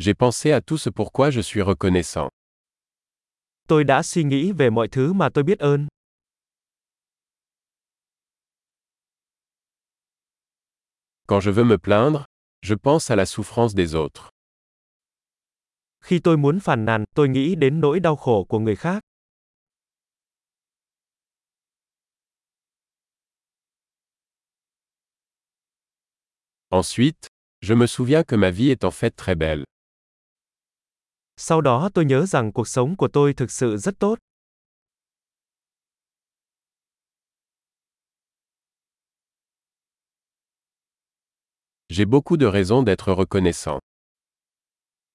J'ai pensé à tout ce pourquoi je suis reconnaissant. Tôi đã suy nghĩ về mọi thứ mà tôi biết ơn. Quand je veux me plaindre, je pense à la souffrance des autres. Khi tôi muốn phàn nàn, tôi nghĩ đến nỗi đau khổ của người khác. Ensuite, je me souviens que ma vie est en fait très belle. Sau đó tôi nhớ rằng cuộc sống của tôi thực sự rất tốt. J'ai beaucoup de raisons d'être reconnaissant.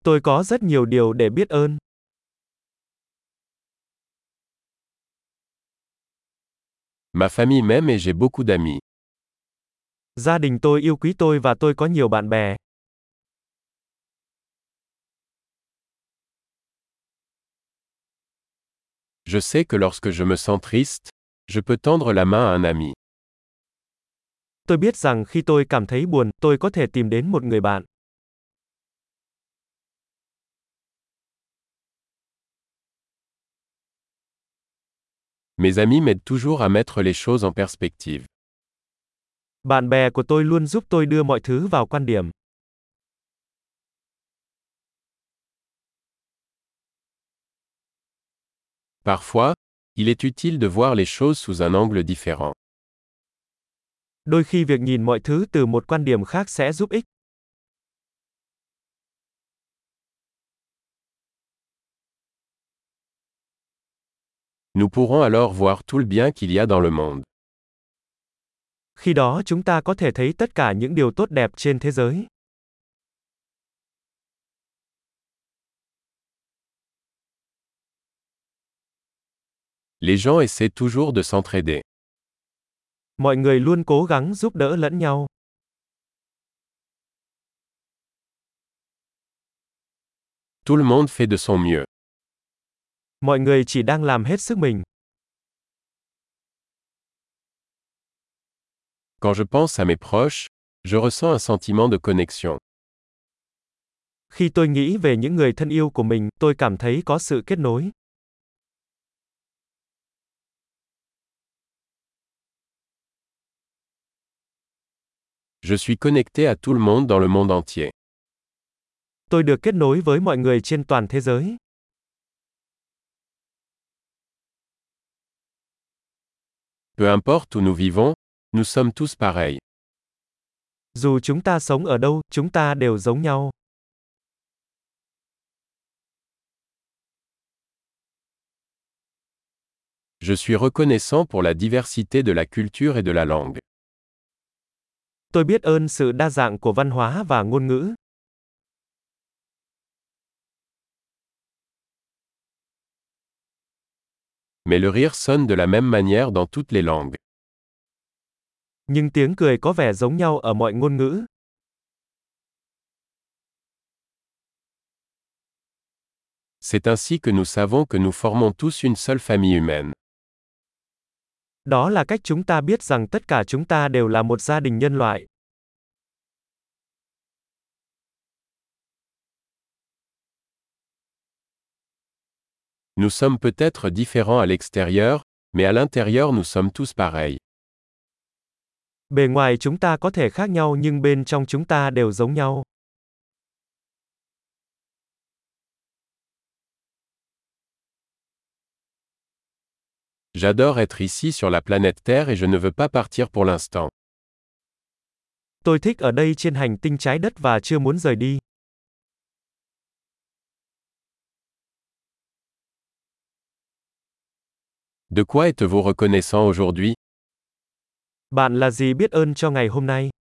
Tôi có rất nhiều điều để biết ơn. Ma famille m'aime et j'ai beaucoup d'amis. Gia đình tôi yêu quý tôi và tôi có nhiều bạn bè. Je sais que lorsque je me sens triste, je peux tendre la main à un ami. Tôi biết rằng khi tôi cảm thấy buồn, tôi có thể tìm đến một người bạn. Mes amis m'aident toujours à mettre les choses en perspective. Bạn bè của tôi luôn giúp tôi đưa mọi thứ vào quan điểm. Parfois, il est utile de voir les choses sous un angle différent. Đôi khi việc nhìn mọi thứ từ một quan điểm khác sẽ giúp ích. Nous pourrons alors voir tout le bien qu'il y a dans le monde. Khi đó chúng ta có thể thấy tất cả những điều tốt đẹp trên thế giới. Les gens essaient toujours de s'entraider. Mọi người luôn cố gắng giúp đỡ lẫn nhau. Tout le monde fait de son mieux. Mọi người chỉ đang làm hết sức mình. Quand je pense à mes proches, je ressens un sentiment de connexion. Khi tôi nghĩ về những người thân yêu của mình, tôi cảm thấy có sự kết nối. Je suis connecté à tout le monde dans le monde entier. Tôi được kết nối với mọi người trên toàn thế giới. Peu importe où nous vivons, nous sommes tous pareils. Dù chúng ta sống ở đâu, chúng ta đều giống nhau. Je suis reconnaissant pour la diversité de la culture et de la langue. Tôi biết ơn sự đa dạng của văn hóa và ngôn ngữ. Mais le rire sonne de la même manière dans toutes les langues. Nhưng tiếng cười có vẻ giống nhau ở mọi ngôn ngữ. C'est ainsi que nous savons que nous formons tous une seule famille humaine. Đó là cách chúng ta biết rằng tất cả chúng ta đều là một gia đình nhân loại. Nous sommes peut-être différents à l'extérieur, mais à l'intérieur nous sommes tous pareils. Bề ngoài chúng ta có thể khác nhau nhưng bên trong chúng ta đều giống nhau. J'adore être ici sur la planète Terre et je ne veux pas partir pour l'instant. Tôi thích ở đây trên hành tinh trái đất và chưa muốn rời đi. De quoi êtes-vous reconnaissant aujourd'hui Bạn là gì biết ơn cho ngày hôm nay?